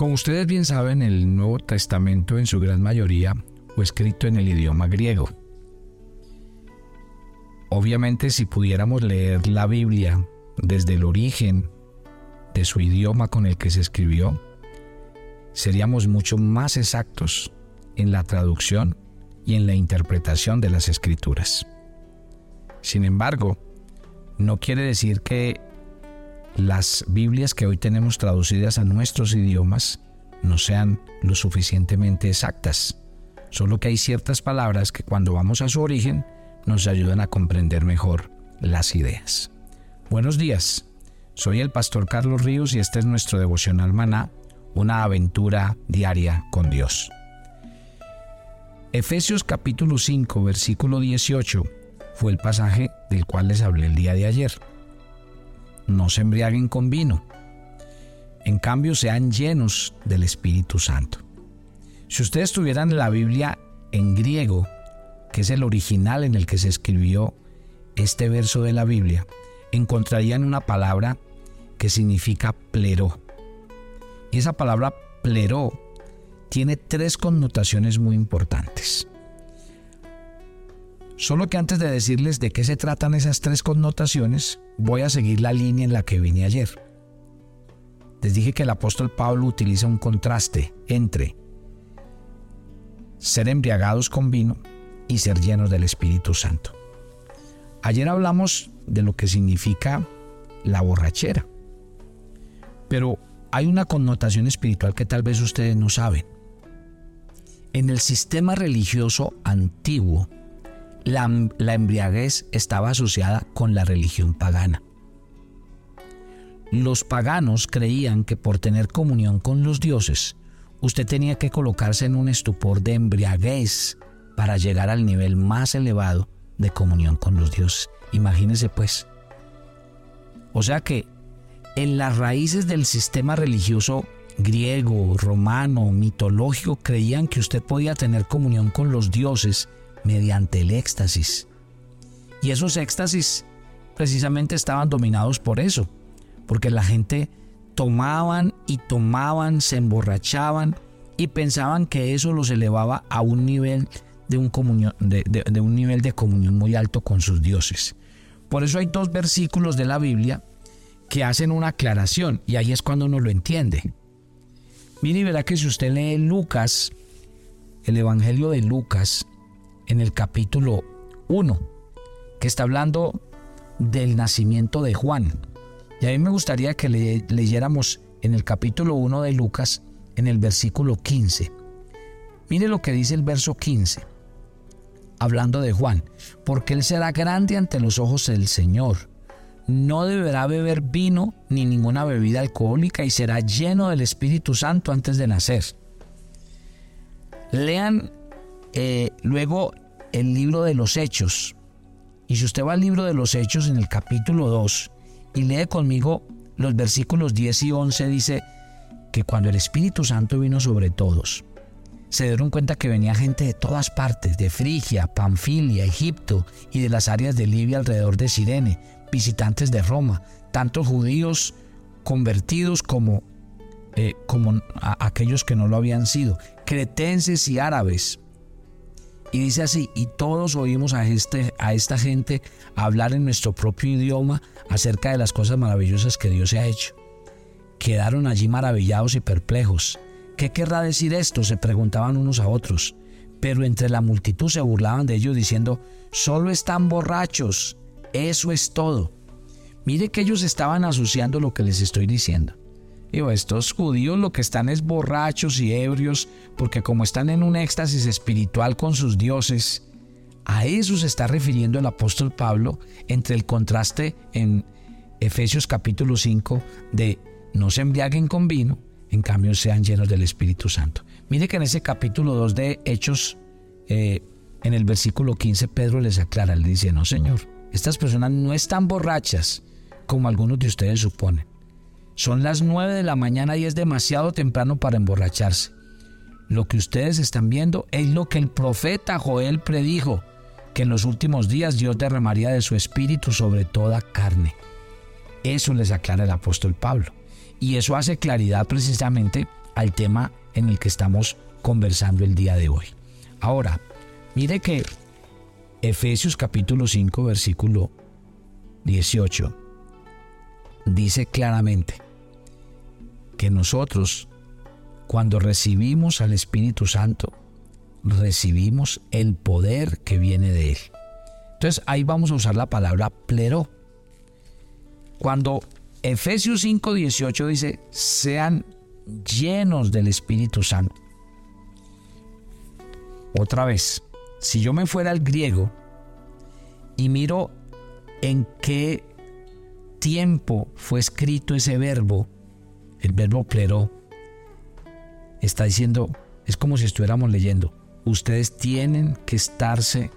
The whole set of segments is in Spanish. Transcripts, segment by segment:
Como ustedes bien saben, el Nuevo Testamento en su gran mayoría fue escrito en el idioma griego. Obviamente si pudiéramos leer la Biblia desde el origen de su idioma con el que se escribió, seríamos mucho más exactos en la traducción y en la interpretación de las escrituras. Sin embargo, no quiere decir que las Biblias que hoy tenemos traducidas a nuestros idiomas no sean lo suficientemente exactas, solo que hay ciertas palabras que cuando vamos a su origen nos ayudan a comprender mejor las ideas. Buenos días, soy el pastor Carlos Ríos y este es nuestro devocional maná, una aventura diaria con Dios. Efesios capítulo 5 versículo 18 fue el pasaje del cual les hablé el día de ayer no se embriaguen con vino. En cambio, sean llenos del Espíritu Santo. Si ustedes tuvieran la Biblia en griego, que es el original en el que se escribió este verso de la Biblia, encontrarían una palabra que significa pleró. Y esa palabra pleró tiene tres connotaciones muy importantes. Solo que antes de decirles de qué se tratan esas tres connotaciones, voy a seguir la línea en la que vine ayer. Les dije que el apóstol Pablo utiliza un contraste entre ser embriagados con vino y ser llenos del Espíritu Santo. Ayer hablamos de lo que significa la borrachera, pero hay una connotación espiritual que tal vez ustedes no saben. En el sistema religioso antiguo, la, embriaguez estaba asociada con la religión pagana. Los paganos creían que por tener comunión con los dioses, usted tenía que colocarse en un estupor de embriaguez para llegar al nivel más elevado de comunión con los dioses. Imagínese pues. O sea que en las raíces del sistema religioso griego, romano, mitológico, creían que usted podía tener comunión con los dioses mediante el éxtasis. Y esos éxtasis precisamente estaban dominados por eso, porque la gente tomaban y tomaban, se emborrachaban y pensaban que eso los elevaba a un nivel de, un comunión, de, un nivel de comunión muy alto con sus dioses. Por eso hay dos versículos de la Biblia que hacen una aclaración y ahí es cuando uno lo entiende. Mire y verá que si usted lee Lucas, el Evangelio de Lucas, en el capítulo 1, que está hablando del nacimiento de Juan. Y a mí me gustaría que le, leyéramos en el capítulo 1 de Lucas, en el versículo 15. Mire lo que dice el verso 15, hablando de Juan, porque él será grande ante los ojos del Señor. No deberá beber vino ni ninguna bebida alcohólica y será lleno del Espíritu Santo antes de nacer. Lean eh, luego el libro de los Hechos. Y si usted va al libro de los Hechos en el capítulo 2 y lee conmigo los versículos 10 y 11, dice que cuando el Espíritu Santo vino sobre todos, se dieron cuenta que venía gente de todas partes, de Frigia, Panfilia, Egipto y de las áreas de Libia alrededor de Sirene, visitantes de Roma, tanto judíos convertidos como, eh, como aquellos que no lo habían sido, cretenses y árabes. Y dice así, y todos oímos a, este, a esta gente hablar en nuestro propio idioma acerca de las cosas maravillosas que Dios se ha hecho. Quedaron allí maravillados y perplejos. ¿Qué querrá decir esto? se preguntaban unos a otros. Pero entre la multitud se burlaban de ellos diciendo, solo están borrachos, eso es todo. Mire que ellos estaban asociando lo que les estoy diciendo. Digo, estos judíos lo que están es borrachos y ebrios, porque como están en un éxtasis espiritual con sus dioses, a eso se está refiriendo el apóstol Pablo entre el contraste en Efesios capítulo 5 de no se embriaguen con vino, en cambio sean llenos del Espíritu Santo. Mire que en ese capítulo 2 de Hechos, eh, en el versículo 15, Pedro les aclara, le dice, no Señor, estas personas no están borrachas como algunos de ustedes suponen son las 9 de la mañana y es demasiado temprano para emborracharse. Lo que ustedes están viendo es lo que el profeta Joel predijo, que en los últimos días Dios derramaría de su espíritu sobre toda carne. Eso les aclara el apóstol Pablo. Y eso hace claridad precisamente al tema en el que estamos conversando el día de hoy. Ahora, mire que Efesios capítulo 5 versículo 18 dice claramente que nosotros cuando recibimos al Espíritu Santo recibimos el poder que viene de Él. Entonces ahí vamos a usar la palabra plero. Cuando Efesios 5:18 dice, sean llenos del Espíritu Santo. Otra vez, si yo me fuera al griego y miro en qué tiempo fue escrito ese verbo, el verbo plero, está diciendo, es como si estuviéramos leyendo, ustedes tienen que estarse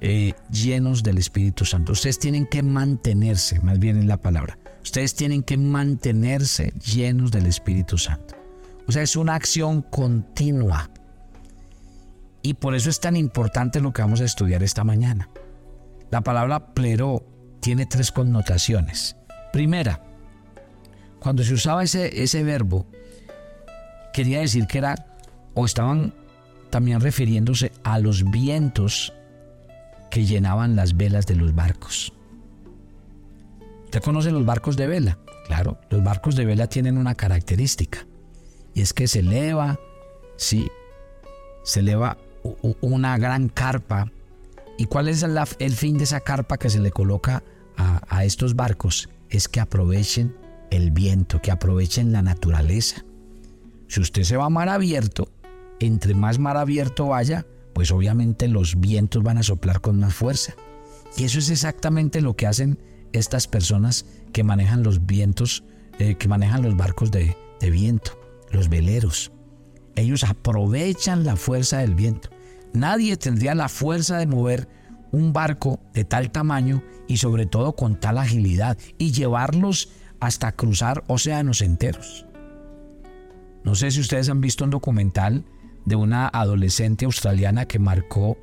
eh, llenos del Espíritu Santo. Ustedes tienen que mantenerse, más bien en la palabra. Ustedes tienen que mantenerse llenos del Espíritu Santo. O sea, es una acción continua. Y por eso es tan importante lo que vamos a estudiar esta mañana. La palabra plero tiene tres connotaciones. Primera, cuando se usaba ese, ese verbo, quería decir que era o estaban también refiriéndose a los vientos que llenaban las velas de los barcos. ¿Usted conoce los barcos de vela? Claro, los barcos de vela tienen una característica y es que se eleva, sí, se eleva una gran carpa. ¿Y cuál es el fin de esa carpa que se le coloca a, estos barcos? Es que aprovechen el viento, que aprovechen la naturaleza. Si usted se va a mar abierto, entre más mar abierto vaya, pues obviamente los vientos van a soplar con más fuerza. Y eso es exactamente lo que hacen estas personas que manejan los vientos, eh, que manejan los barcos de, de viento, los veleros. Ellos aprovechan la fuerza del viento. Nadie tendría la fuerza de mover un barco de tal tamaño y sobre todo con tal agilidad y llevarlos hasta cruzar océanos enteros. No sé si ustedes han visto un documental de una adolescente australiana que marcó,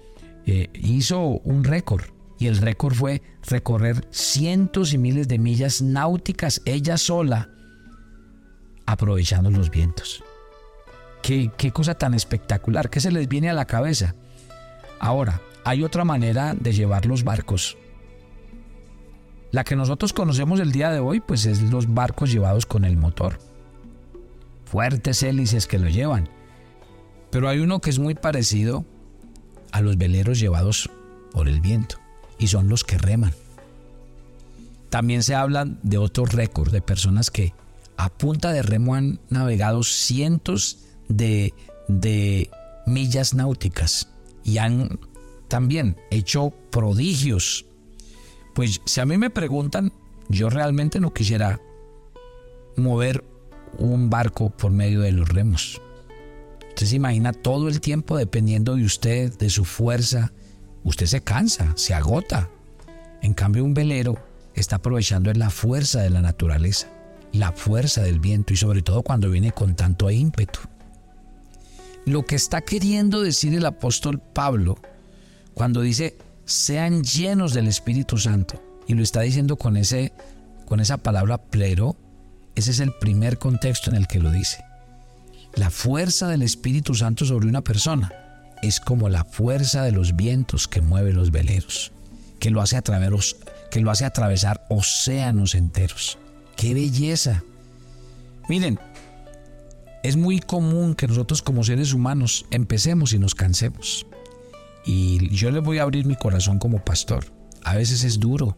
eh, hizo un récord. Y el récord fue recorrer cientos y miles de millas náuticas ella sola, aprovechando los vientos. Qué, qué cosa tan espectacular, ¿qué se les viene a la cabeza? Ahora, hay otra manera de llevar los barcos. La que nosotros conocemos el día de hoy, pues es los barcos llevados con el motor. Fuertes hélices que lo llevan. Pero hay uno que es muy parecido a los veleros llevados por el viento y son los que reman. También se habla de otro récord de personas que a punta de remo han navegado cientos de, de millas náuticas y han también hecho prodigios. Pues si a mí me preguntan, yo realmente no quisiera mover un barco por medio de los remos. Usted se imagina todo el tiempo dependiendo de usted, de su fuerza. Usted se cansa, se agota. En cambio, un velero está aprovechando la fuerza de la naturaleza, la fuerza del viento y sobre todo cuando viene con tanto ímpetu. Lo que está queriendo decir el apóstol Pablo cuando dice sean llenos del Espíritu Santo y lo está diciendo con ese con esa palabra plero, ese es el primer contexto en el que lo dice. La fuerza del Espíritu Santo sobre una persona es como la fuerza de los vientos que mueve los veleros, que lo hace, que lo hace atravesar océanos enteros. ¡Qué belleza! Miren, es muy común que nosotros como seres humanos empecemos y nos cansemos. Y yo les voy a abrir mi corazón como pastor. A veces es duro.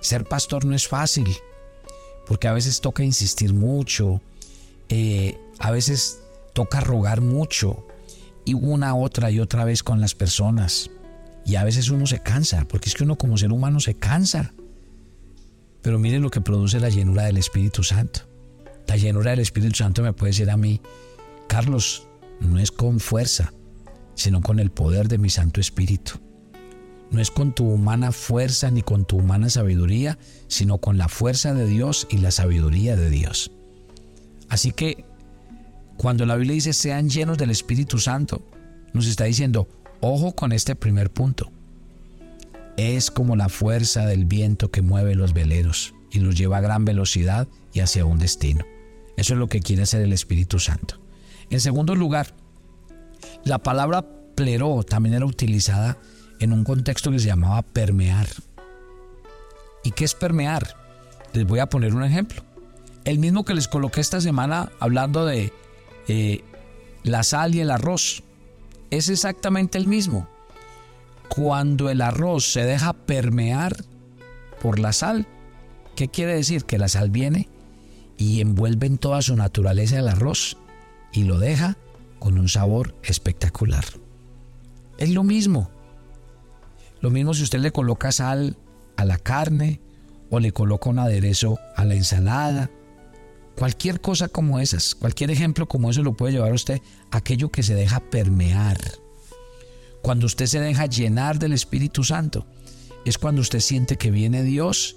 Ser pastor no es fácil, porque a veces toca insistir mucho, eh, a veces toca rogar mucho y una otra y otra vez con las personas. Y a veces uno se cansa, porque es que uno como ser humano se cansa. Pero mire lo que produce la llenura del Espíritu Santo. La llenura del Espíritu Santo me puede decir a mí, Carlos, no es con fuerza, sino con el poder de mi Santo Espíritu. No es con tu humana fuerza ni con tu humana sabiduría, sino con la fuerza de Dios y la sabiduría de Dios. Así que cuando la Biblia dice sean llenos del Espíritu Santo, nos está diciendo, ojo con este primer punto. Es como la fuerza del viento que mueve los veleros y los lleva a gran velocidad y hacia un destino. Eso es lo que quiere hacer el Espíritu Santo. En segundo lugar, la palabra pleró también era utilizada en un contexto que se llamaba permear. ¿Y qué es permear? Les voy a poner un ejemplo. El mismo que les coloqué esta semana hablando de eh, la sal y el arroz. Es exactamente el mismo. Cuando el arroz se deja permear por la sal, ¿qué quiere decir? Que la sal viene y envuelve en toda su naturaleza el arroz y lo deja con un sabor espectacular. Es lo mismo. Lo mismo si usted le coloca sal a la carne o le coloca un aderezo a la ensalada. Cualquier cosa como esas, cualquier ejemplo como eso lo puede llevar a usted aquello que se deja permear. Cuando usted se deja llenar del Espíritu Santo, es cuando usted siente que viene Dios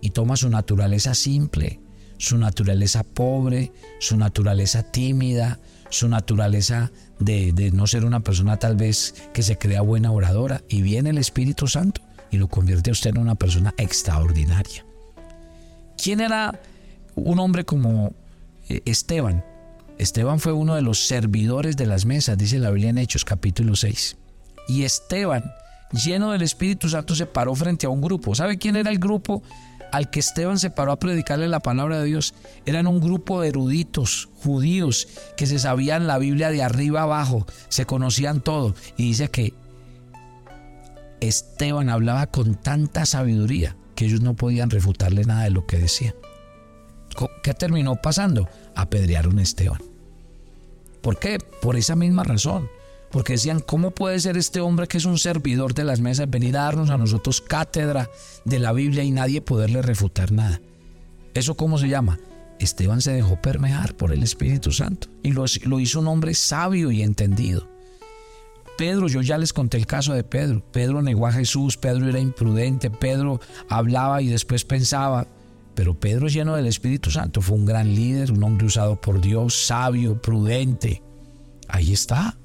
y toma su naturaleza simple, su naturaleza pobre, su naturaleza tímida, su naturaleza de, de, no ser una persona tal vez que se crea buena oradora y viene el Espíritu Santo y lo convierte a usted en una persona extraordinaria. ¿Quién era un hombre como eh, Esteban? Esteban fue uno de los servidores de las mesas, dice la Biblia en Hechos capítulo 6. Y Esteban, lleno del Espíritu Santo, se paró frente a un grupo. ¿Sabe quién era el grupo al que Esteban se paró a predicarle la palabra de Dios? Eran un grupo de eruditos judíos que se sabían la Biblia de arriba abajo, se conocían todo. Y dice que Esteban hablaba con tanta sabiduría que ellos no podían refutarle nada de lo que decía. ¿Qué terminó pasando? Apedrearon a Esteban. ¿Por qué? Por esa misma razón. Porque decían, ¿cómo puede ser este hombre que es un servidor de las mesas venir a darnos a nosotros cátedra de la Biblia y nadie poderle refutar nada? ¿Eso cómo se llama? Esteban se dejó permear por el Espíritu Santo y lo, hizo un hombre sabio y entendido. Pedro, yo ya les conté el caso de Pedro. Pedro negó a Jesús, Pedro era imprudente, Pedro hablaba y después pensaba. Pero Pedro lleno del Espíritu Santo fue un gran líder, un hombre usado por Dios, sabio, prudente. Ahí está.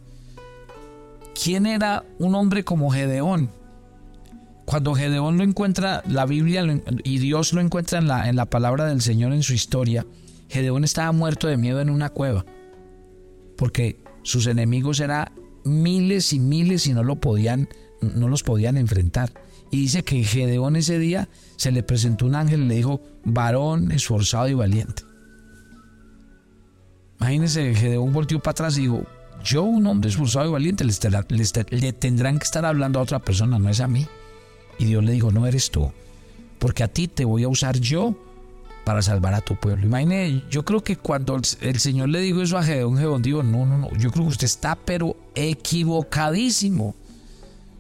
¿Quién era un hombre como Gedeón? Cuando Gedeón lo encuentra, la Biblia y Dios lo encuentra en la, en la palabra del Señor en su historia, Gedeón estaba muerto de miedo en una cueva, porque sus enemigos eran miles y miles y no lo podían, no los podían enfrentar. Y dice que Gedeón ese día se le presentó un ángel y le dijo, varón esforzado y valiente. Imagínense, Gedeón volteó para atrás y dijo, yo, un hombre esforzado y valiente, le tendrán que estar hablando a otra persona, no es a mí. Y Dios le dijo, no eres tú, porque a ti te voy a usar yo para salvar a tu pueblo. Imagine, yo creo que cuando el, Señor le dijo eso a Gedeón, Gedeón dijo, no, no, no, yo creo que usted está pero equivocadísimo.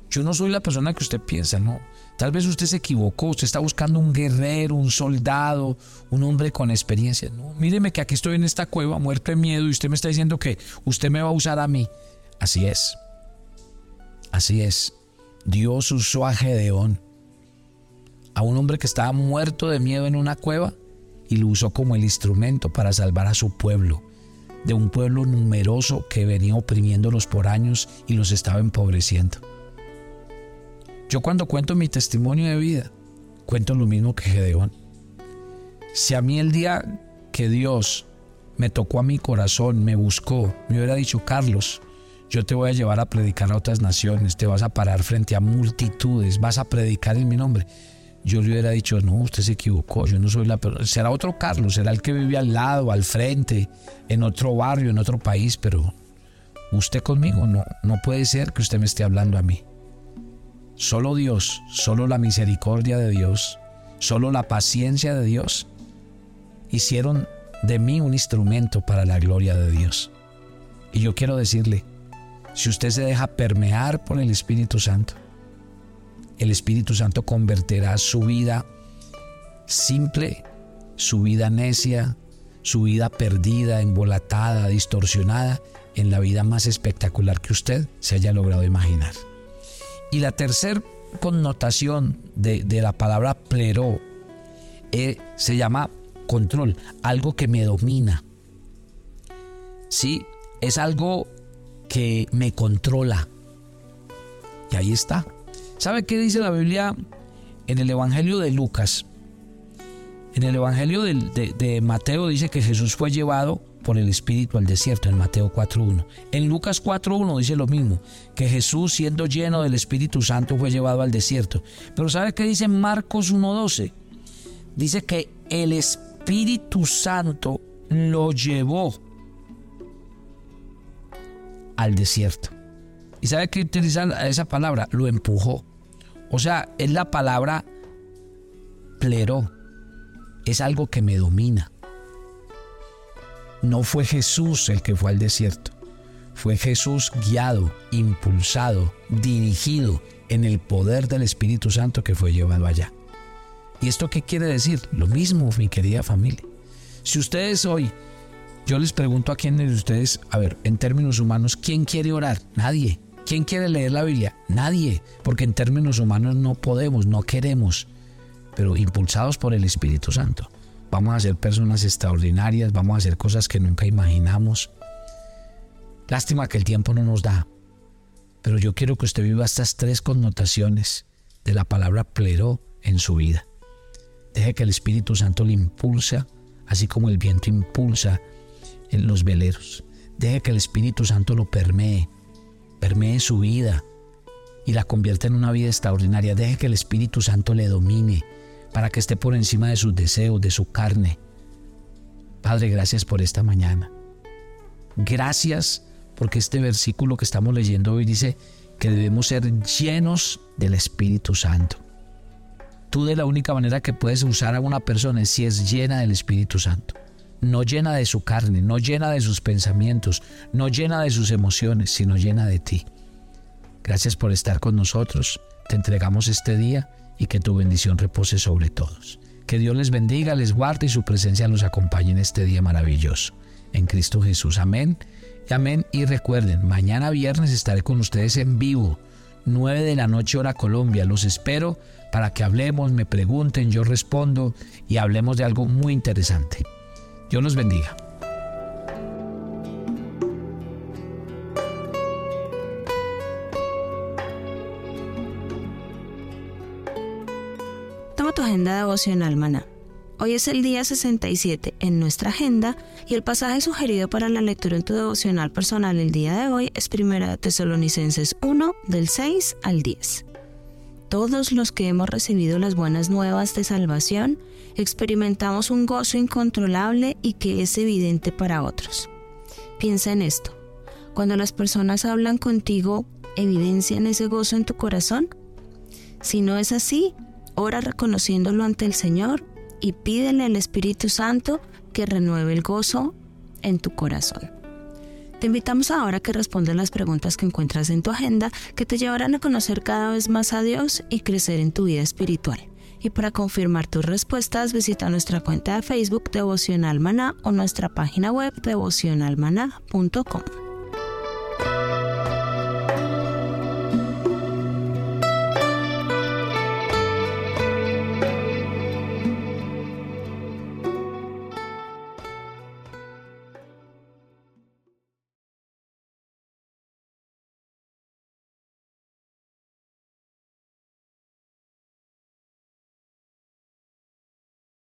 Yo no soy la persona que usted piensa, no. Tal vez usted se equivocó, usted está buscando un guerrero, un soldado, un hombre con experiencia. No, míreme que aquí estoy en esta cueva, muerto de miedo, y usted me está diciendo que usted me va a usar a mí. Así es. Así es. Dios usó a Gedeón, a un hombre que estaba muerto de miedo en una cueva, y lo usó como el instrumento para salvar a su pueblo, de un pueblo numeroso que venía oprimiéndolos por años y los estaba empobreciendo. Yo cuando cuento mi testimonio de vida, cuento lo mismo que Gedeón. Si a mí el día que Dios me tocó a mi corazón, me buscó, me hubiera dicho, Carlos, yo te voy a llevar a predicar a otras naciones, te vas a parar frente a multitudes, vas a predicar en mi nombre yo le hubiera dicho, no, usted se equivocó, yo no soy la persona, será otro Carlos, será el que vive al lado, al frente, en otro barrio, en otro país, pero usted conmigo, no, no puede ser que usted me esté hablando a mí. Solo Dios, solo la misericordia de Dios, solo la paciencia de Dios hicieron de mí un instrumento para la gloria de Dios. Y yo quiero decirle, si usted se deja permear por el Espíritu Santo, el Espíritu Santo convertirá su vida simple, su vida necia, su vida perdida, embolatada, distorsionada, en la vida más espectacular que usted se haya logrado imaginar. Y la tercera connotación de, la palabra plero eh, se llama control, algo que me domina. Sí, es algo que me controla. Y ahí está, ¿Sabe qué dice la Biblia en el Evangelio de Lucas? En el Evangelio de, de Mateo dice que Jesús fue llevado por el Espíritu al desierto, en Mateo 4.1. En Lucas 4.1 dice lo mismo, que Jesús siendo lleno del Espíritu Santo fue llevado al desierto. Pero ¿sabe qué dice Marcos 1.12? Dice que el Espíritu Santo lo llevó al desierto. ¿Y sabe qué utiliza esa palabra? Lo empujó. O sea, es la palabra pleró. Es algo que me domina. No fue Jesús el que fue al desierto. Fue Jesús guiado, impulsado, dirigido en el poder del Espíritu Santo que fue llevado allá. ¿Y esto qué quiere decir? Lo mismo, mi querida familia. Si ustedes hoy, yo les pregunto a quienes de ustedes, a ver, en términos humanos, ¿quién quiere orar? Nadie. ¿Quién quiere leer la Biblia? Nadie. Porque en términos humanos no podemos, no queremos, pero impulsados por el Espíritu Santo. Vamos a ser personas extraordinarias, vamos a hacer cosas que nunca imaginamos. Lástima que el tiempo no nos da, pero yo quiero que usted viva estas tres connotaciones de la palabra plero en su vida. Deje que el Espíritu Santo le impulsa, así como el viento impulsa en los veleros. Deje que el Espíritu Santo lo permee, permee su vida y la convierta en una vida extraordinaria. Deje que el Espíritu Santo le domine, para que esté por encima de sus deseos, de su carne. Padre, gracias por esta mañana. Gracias porque este versículo que estamos leyendo hoy dice que debemos ser llenos del Espíritu Santo. Tú de la única manera que puedes usar a una persona es si es llena del Espíritu Santo. No llena de su carne, no llena de sus pensamientos, no llena de sus emociones, sino llena de ti. Gracias por estar con nosotros. Te entregamos este día y que tu bendición repose sobre todos. Que Dios les bendiga, les guarde y su presencia los acompañe en este día maravilloso. En Cristo Jesús. Amén. Y amén. Y recuerden, mañana viernes estaré con ustedes en vivo, 9 de la noche hora Colombia. Los espero para que hablemos, me pregunten, yo respondo y hablemos de algo muy interesante. Dios los bendiga. Devocional maná. Hoy es el día 67 en nuestra agenda y el pasaje sugerido para la lectura en tu devocional personal el día de hoy es 1 Tesalonicenses 1 del 6 al 10. Todos los que hemos recibido las buenas nuevas de salvación experimentamos un gozo incontrolable y que es evidente para otros. Piensa en esto. Cuando las personas hablan contigo, ¿evidencian ese gozo en tu corazón? Si no es así, ora reconociéndolo ante el Señor y pídele al Espíritu Santo que renueve el gozo en tu corazón. Te invitamos ahora a que respondas las preguntas que encuentras en tu agenda que te llevarán a conocer cada vez más a Dios y crecer en tu vida espiritual. Y para confirmar tus respuestas, visita nuestra cuenta de Facebook Devocional Maná o nuestra página web devocionalmaná.com.